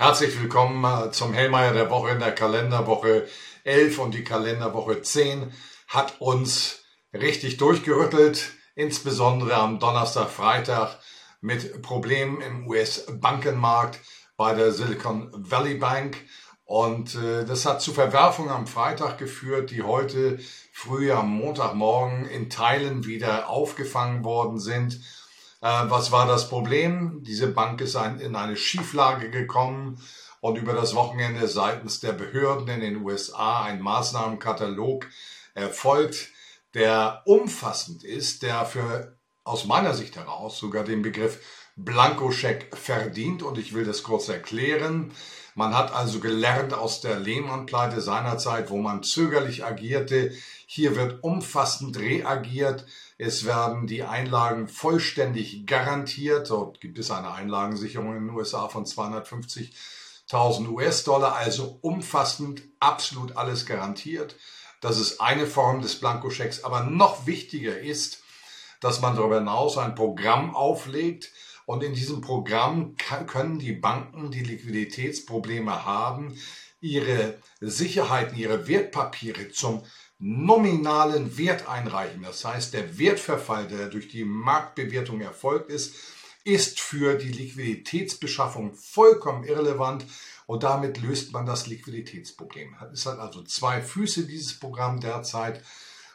Herzlich willkommen äh, zum Hellmeier der Woche in der Kalenderwoche 11 und die Kalenderwoche 10 hat uns richtig durchgerüttelt, insbesondere am Donnerstag, Freitag mit Problemen im US-Bankenmarkt bei der Silicon Valley Bank. Und äh, das hat zu Verwerfungen am Freitag geführt, die heute früh am Montagmorgen in Teilen wieder aufgefangen worden sind. Äh, was war das Problem? Diese Bank ist ein, in eine Schieflage gekommen und über das Wochenende seitens der Behörden in den USA ein Maßnahmenkatalog erfolgt, der umfassend ist, der für aus meiner Sicht heraus sogar den Begriff Blankoscheck verdient und ich will das kurz erklären. Man hat also gelernt aus der Lehman-Pleite seinerzeit, wo man zögerlich agierte. Hier wird umfassend reagiert. Es werden die Einlagen vollständig garantiert. Dort gibt es eine Einlagensicherung in den USA von 250.000 US-Dollar, also umfassend absolut alles garantiert. Das ist eine Form des Blankoschecks. Aber noch wichtiger ist, dass man darüber hinaus ein Programm auflegt, und in diesem Programm können die Banken, die Liquiditätsprobleme haben, ihre Sicherheiten, ihre Wertpapiere zum nominalen Wert einreichen. Das heißt, der Wertverfall, der durch die Marktbewertung erfolgt ist, ist für die Liquiditätsbeschaffung vollkommen irrelevant und damit löst man das Liquiditätsproblem. Es hat also zwei Füße, dieses Programm derzeit.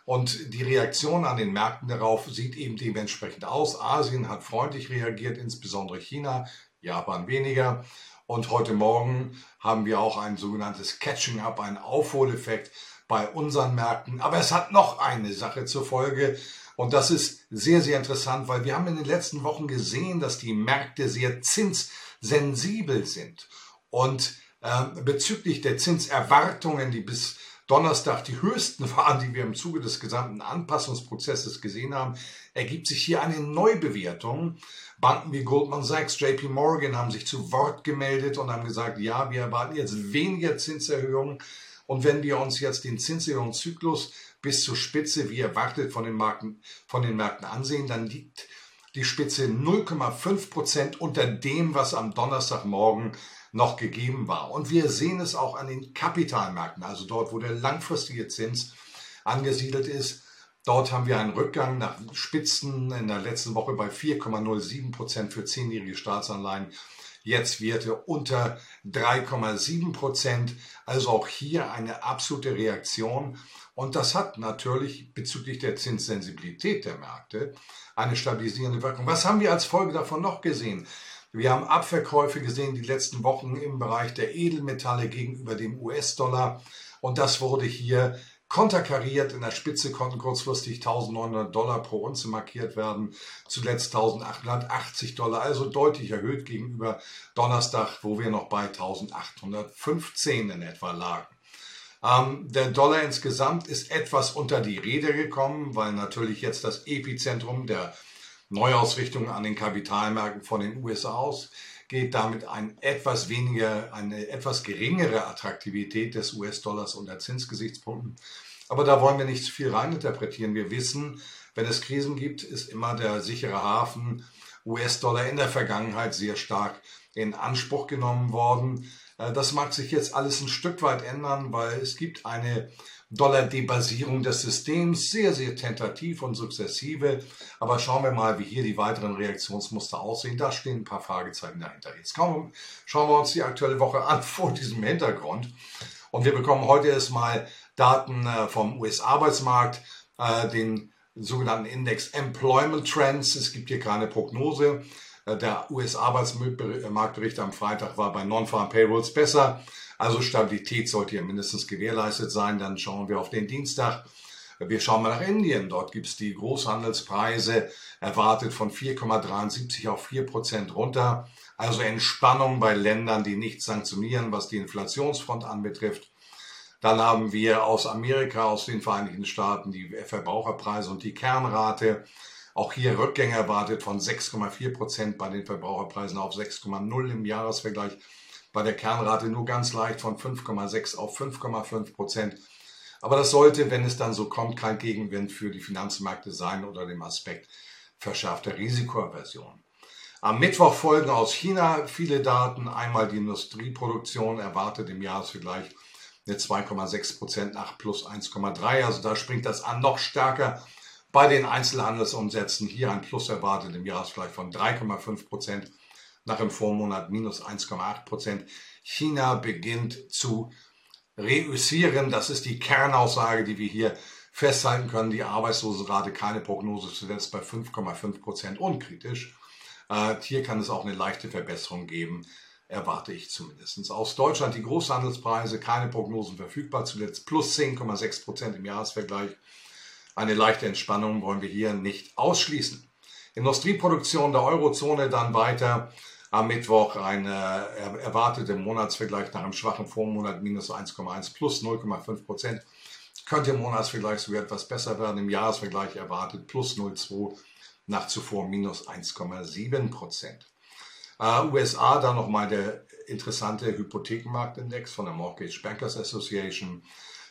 Und die Reaktion an den Märkten darauf sieht eben dementsprechend aus. Asien hat freundlich reagiert, insbesondere China, Japan weniger. Und heute Morgen haben wir auch ein sogenanntes Catching Up, einen Aufholeffekt bei unseren Märkten. Aber es hat noch eine Sache zur Folge. Und das ist sehr, sehr interessant, weil wir haben in den letzten Wochen gesehen, dass die Märkte sehr zinssensibel sind. Und äh, bezüglich der Zinserwartungen, die bis Donnerstag die höchsten waren, die wir im Zuge des gesamten Anpassungsprozesses gesehen haben, ergibt sich hier eine Neubewertung. Banken wie Goldman Sachs, JP Morgan haben sich zu Wort gemeldet und haben gesagt, ja, wir erwarten jetzt weniger Zinserhöhungen. Und wenn wir uns jetzt den Zinserhöhungszyklus bis zur Spitze, wie erwartet, von den, Marken, von den Märkten ansehen, dann liegt die Spitze 0,5 Prozent unter dem, was am Donnerstagmorgen noch gegeben war. Und wir sehen es auch an den Kapitalmärkten, also dort, wo der langfristige Zins angesiedelt ist. Dort haben wir einen Rückgang nach Spitzen in der letzten Woche bei 4,07 Prozent für zehnjährige Staatsanleihen. Jetzt Werte unter 3,7 Prozent. Also auch hier eine absolute Reaktion. Und das hat natürlich bezüglich der Zinssensibilität der Märkte eine stabilisierende Wirkung. Was haben wir als Folge davon noch gesehen? Wir haben Abverkäufe gesehen die letzten Wochen im Bereich der Edelmetalle gegenüber dem US-Dollar. Und das wurde hier konterkariert. In der Spitze konnten kurzfristig 1900 Dollar pro Unze markiert werden. Zuletzt 1880 Dollar, also deutlich erhöht gegenüber Donnerstag, wo wir noch bei 1815 in etwa lagen. Ähm, der Dollar insgesamt ist etwas unter die Räder gekommen, weil natürlich jetzt das Epizentrum der Neuausrichtung an den Kapitalmärkten von den USA aus geht damit ein etwas weniger, eine etwas geringere Attraktivität des US-Dollars unter Zinsgesichtspunkten. Aber da wollen wir nicht zu viel reininterpretieren. Wir wissen, wenn es Krisen gibt, ist immer der sichere Hafen US-Dollar in der Vergangenheit sehr stark in Anspruch genommen worden. Äh, das mag sich jetzt alles ein Stück weit ändern, weil es gibt eine Dollar-Debasierung des Systems, sehr, sehr tentativ und sukzessive. Aber schauen wir mal, wie hier die weiteren Reaktionsmuster aussehen. Da stehen ein paar Fragezeichen dahinter. Jetzt schauen wir uns die aktuelle Woche an vor diesem Hintergrund. Und wir bekommen heute erstmal Daten äh, vom US-Arbeitsmarkt, äh, den sogenannten Index Employment Trends. Es gibt hier keine Prognose. Äh, der US-Arbeitsmarktbericht am Freitag war bei Non-Farm Payrolls besser. Also Stabilität sollte hier mindestens gewährleistet sein. Dann schauen wir auf den Dienstag. Wir schauen mal nach Indien. Dort gibt es die Großhandelspreise erwartet von 4,73 auf 4 Prozent runter. Also Entspannung bei Ländern, die nicht sanktionieren, was die Inflationsfront anbetrifft. Dann haben wir aus Amerika, aus den Vereinigten Staaten die Verbraucherpreise und die Kernrate. Auch hier Rückgänge erwartet von 6,4 Prozent bei den Verbraucherpreisen auf 6,0 im Jahresvergleich bei der Kernrate nur ganz leicht von 5,6 auf 5,5 Prozent. Aber das sollte, wenn es dann so kommt, kein Gegenwind für die Finanzmärkte sein oder dem Aspekt verschärfter Risikoaversion. Am Mittwoch folgen aus China viele Daten. Einmal die Industrieproduktion erwartet im Jahresvergleich eine 2,6 Prozent nach plus 1,3. Also da springt das an noch stärker. Bei den Einzelhandelsumsätzen hier ein Plus erwartet im Jahresvergleich von 3,5 Prozent nach dem Vormonat minus 1,8 Prozent. China beginnt zu reüssieren. Das ist die Kernaussage, die wir hier festhalten können. Die Arbeitslosenrate, keine Prognose, zuletzt bei 5,5 Prozent unkritisch. Äh, hier kann es auch eine leichte Verbesserung geben, erwarte ich zumindest. Aus Deutschland die Großhandelspreise, keine Prognosen verfügbar, zuletzt plus 10,6 Prozent im Jahresvergleich. Eine leichte Entspannung wollen wir hier nicht ausschließen. Industrieproduktion der Eurozone dann weiter am Mittwoch eine erwartete Monatsvergleich nach einem schwachen Vormonat minus 1,1 plus 0,5 Prozent. Könnte im Monatsvergleich sogar etwas besser werden. Im Jahresvergleich erwartet plus 0,2 nach zuvor minus 1,7 Prozent. Uh, USA dann nochmal der interessante Hypothekenmarktindex von der Mortgage Bankers Association.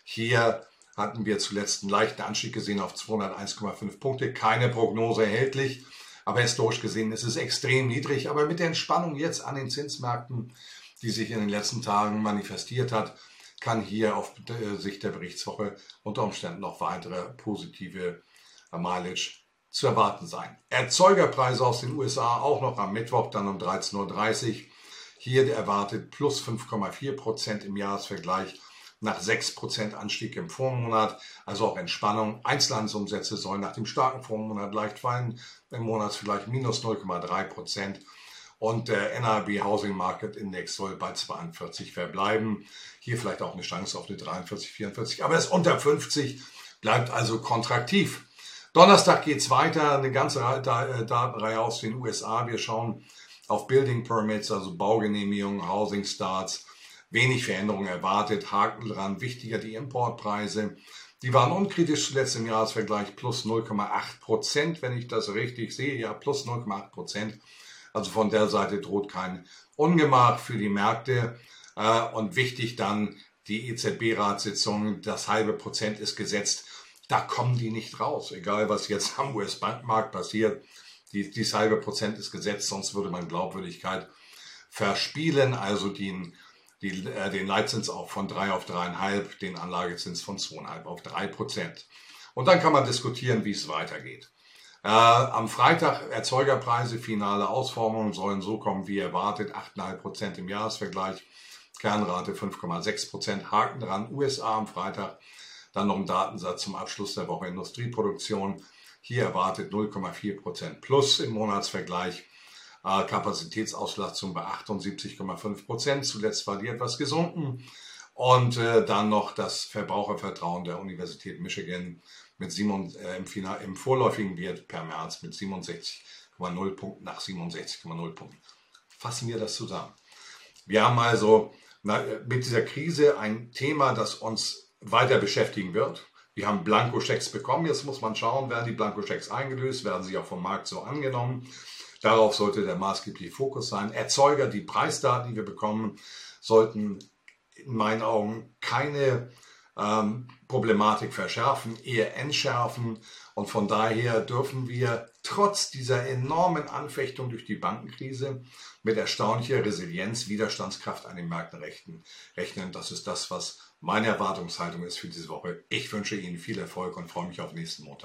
Hier hatten wir zuletzt einen leichten Anstieg gesehen auf 201,5 Punkte. Keine Prognose erhältlich. Aber historisch gesehen ist es extrem niedrig. Aber mit der Entspannung jetzt an den Zinsmärkten, die sich in den letzten Tagen manifestiert hat, kann hier auf Sicht der Berichtswoche unter Umständen noch weitere positive Mileage zu erwarten sein. Erzeugerpreise aus den USA auch noch am Mittwoch, dann um 13.30 Uhr. Hier erwartet plus 5,4 Prozent im Jahresvergleich nach 6% Anstieg im Vormonat, also auch Entspannung. Einzelhandelsumsätze sollen nach dem starken Vormonat leicht fallen, im Monat vielleicht minus 0,3%. Und der NRB Housing Market Index soll bei 42 verbleiben. Hier vielleicht auch eine Chance auf eine 43, 44, aber es ist unter 50, bleibt also kontraktiv. Donnerstag geht's weiter, eine ganze äh, Datenreihe aus den USA. Wir schauen auf Building Permits, also Baugenehmigungen, Housing Starts, wenig Veränderungen erwartet. Haken dran, wichtiger die Importpreise. Die waren unkritisch zuletzt im Jahresvergleich plus 0,8 Prozent, wenn ich das richtig sehe. Ja, plus 0,8 Prozent. Also von der Seite droht kein Ungemach für die Märkte. Äh, und wichtig dann die EZB-Ratssitzung. Das halbe Prozent ist gesetzt. Da kommen die nicht raus. Egal, was jetzt am US-Bankmarkt passiert. Die, dieses halbe Prozent ist gesetzt, sonst würde man Glaubwürdigkeit verspielen. Also den die, äh, den Leitzins auch von 3 auf 3,5, den Anlagezins von 2,5 auf 3 Prozent. Und dann kann man diskutieren, wie es weitergeht. Äh, am Freitag Erzeugerpreise, finale Ausformungen sollen so kommen wie erwartet, 8,5 Prozent im Jahresvergleich, Kernrate 5,6 Prozent, Haken dran, USA am Freitag, dann noch ein Datensatz zum Abschluss der Woche Industrieproduktion, hier erwartet 0,4 Prozent plus im Monatsvergleich, äh, Kapazitätsauslastung bei 78,5 Prozent. Zuletzt war die etwas gesunken. Und äh, dann noch das Verbrauchervertrauen der Universität Michigan mit 7, äh, im, Final, im vorläufigen Wert per März mit 67,0 Punkten nach 67,0 Punkten. Fassen wir das zusammen. Wir haben also mit dieser Krise ein Thema, das uns weiter beschäftigen wird. Wir haben Blankoschecks bekommen. Jetzt muss man schauen, werden die Blankoschecks eingelöst, werden sie auch vom Markt so angenommen. Darauf sollte der maßgebliche Fokus sein. Erzeuger, die Preisdaten, die wir bekommen, sollten in meinen Augen keine ähm, Problematik verschärfen, eher entschärfen. Und von daher dürfen wir trotz dieser enormen Anfechtung durch die Bankenkrise mit erstaunlicher Resilienz, Widerstandskraft an den Märkten rechnen. Das ist das, was meine Erwartungshaltung ist für diese Woche. Ich wünsche Ihnen viel Erfolg und freue mich auf nächsten Montag.